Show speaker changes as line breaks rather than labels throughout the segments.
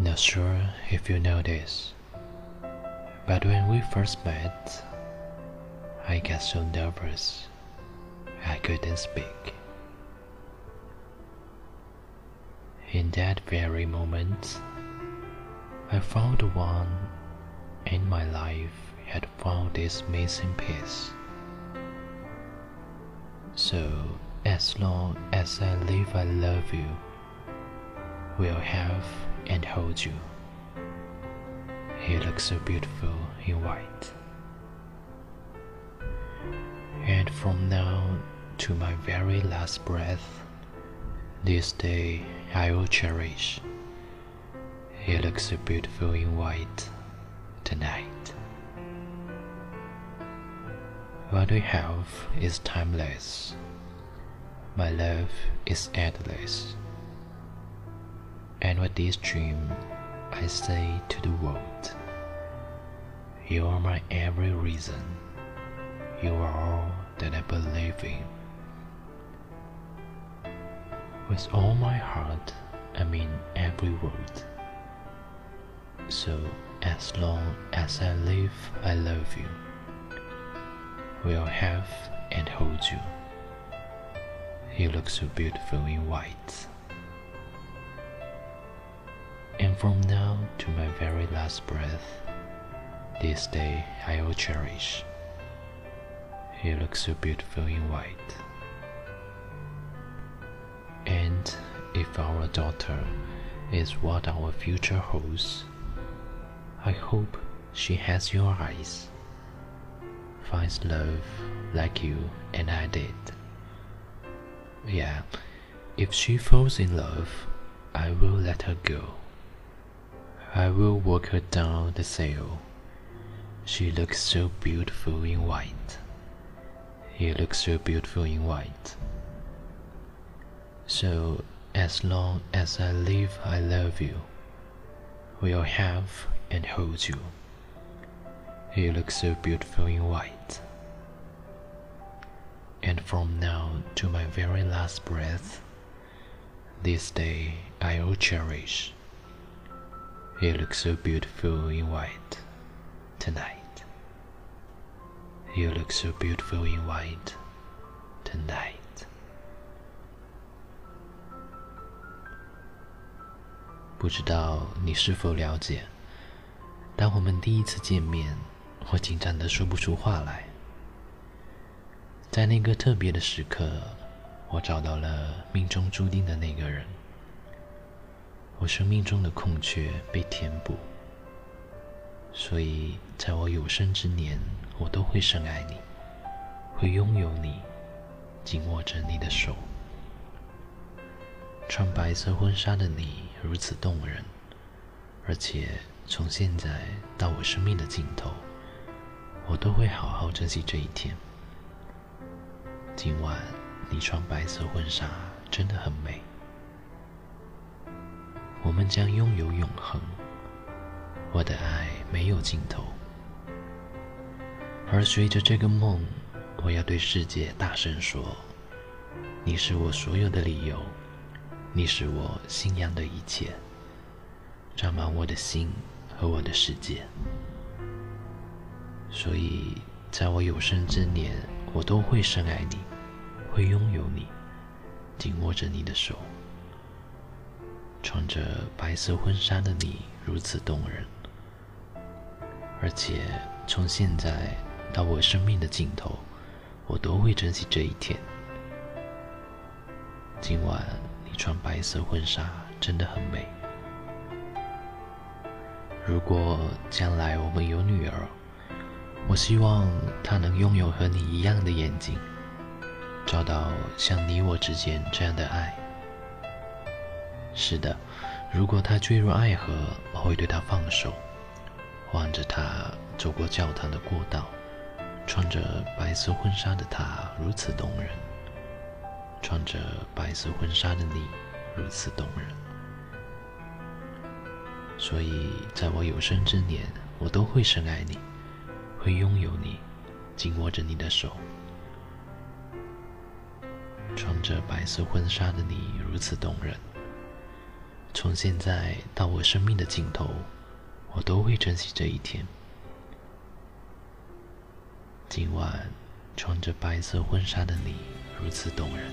Not sure if you know this, but when we first met, I got so nervous I couldn't speak. In that very moment, I found the one in my life had found its missing piece. So, as long as I live, I love you, will have and hold you. He looks so beautiful in white. And from now to my very last breath, this day I will cherish. He looks so beautiful in white tonight. What we have is timeless. My love is endless. And with this dream, I say to the world, You are my every reason. You are all that I believe in. With all my heart, I mean every word. So, as long as I live, I love you. Will have and hold you. You look so beautiful in white. And from now to my very last breath, this day I will cherish. You look so beautiful in white. And if our daughter is what our future holds, I hope she has your eyes, finds love like you and I did. Yeah, if she falls in love, I will let her go. I will walk her down the sail. She looks so beautiful in white. He looks so beautiful in white. So, as long as I live, I love you. Will have and hold you. You look so beautiful in white. And from now to my very last breath, this day I will cherish. You look so beautiful in white tonight. You look so beautiful in white tonight. 不知道你是否了解，当我们第一次见面， 我紧张的说不出话来。在那个特别的时刻，我找到了命中注定的那个人。我生命中的空缺被填补，所以在我有生之年，我都会深爱你，会拥有你，紧握着你的手。穿白色婚纱的你如此动人，而且从现在到我生命的尽头，我都会好好珍惜这一天。今晚你穿白色婚纱真的很美，我们将拥有永恒，我的爱没有尽头。而随着这个梦，我要对世界大声说：你是我所有的理由。你是我信仰的一切，占满我的心和我的世界。所以，在我有生之年，我都会深爱你，会拥有你，紧握着你的手。穿着白色婚纱的你如此动人，而且从现在到我生命的尽头，我都会珍惜这一天。今晚你。穿白色婚纱真的很美。如果将来我们有女儿，我希望他能拥有和你一样的眼睛，找到像你我之间这样的爱。是的，如果他坠入爱河，我会对他放手，望着他走过教堂的过道，穿着白色婚纱的他如此动人。穿着白色婚纱的你，如此动人。所以，在我有生之年，我都会深爱你，会拥有你，紧握着你的手。穿着白色婚纱的你如此动人，从现在到我生命的尽头，我都会珍惜这一天。今晚穿着白色婚纱的你如此动人。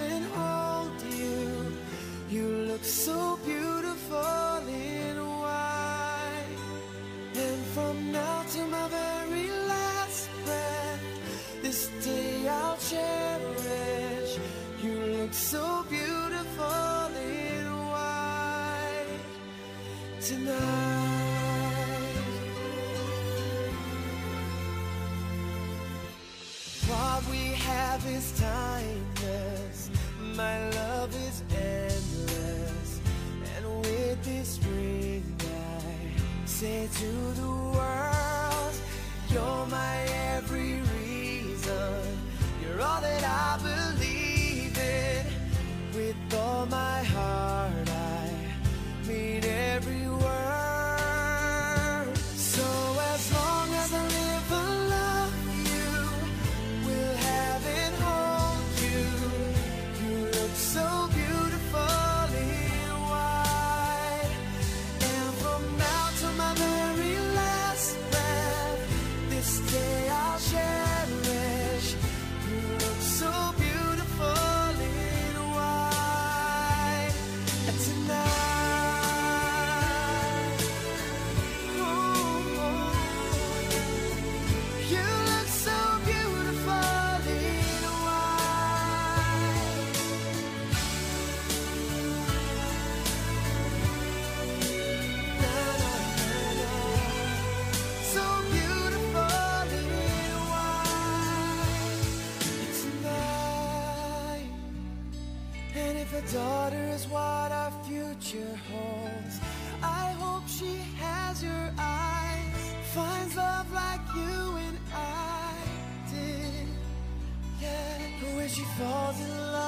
And hold you. You look so beautiful in white. And from now to my very last breath, this day I'll cherish. You look so beautiful in white tonight. What we have is timeless. My love is endless. And with this ring, I say to the world, You're my every reason. You're all that I believe daughter is what our future holds, I hope she has your eyes, finds love like you and I did. Yeah, when she falls in love,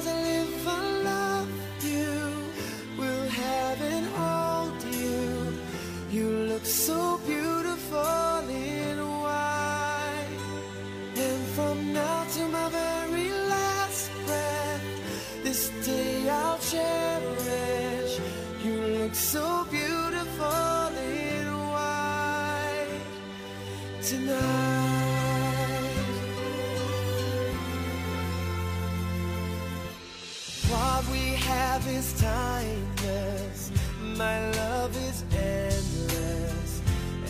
look so beautiful in white tonight. What we have is timeless. My love is endless.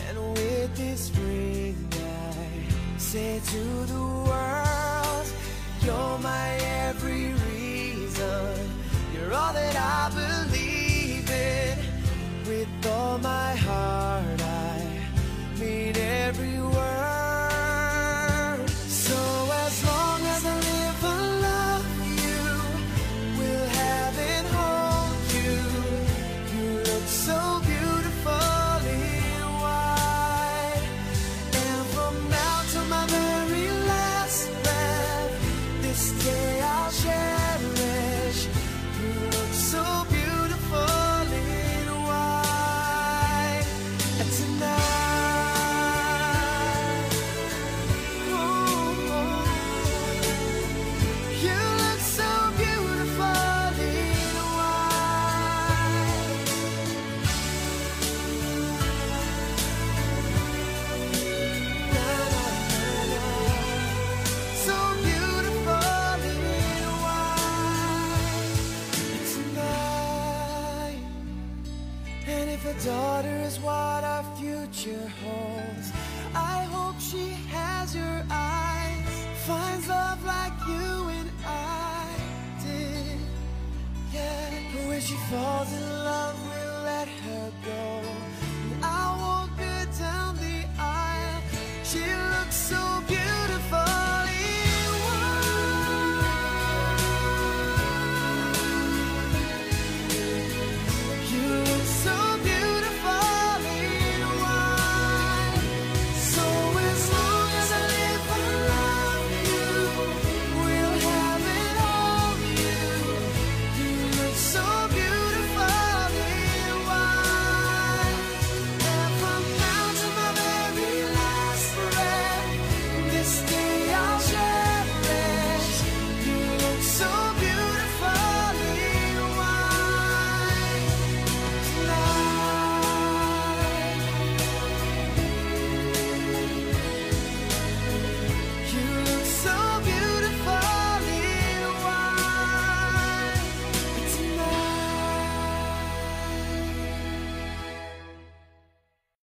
And with this ring, I say to the world, future holds, I hope she has your eyes, finds love like you and I did. Yeah, when she falls in love, we'll let her go.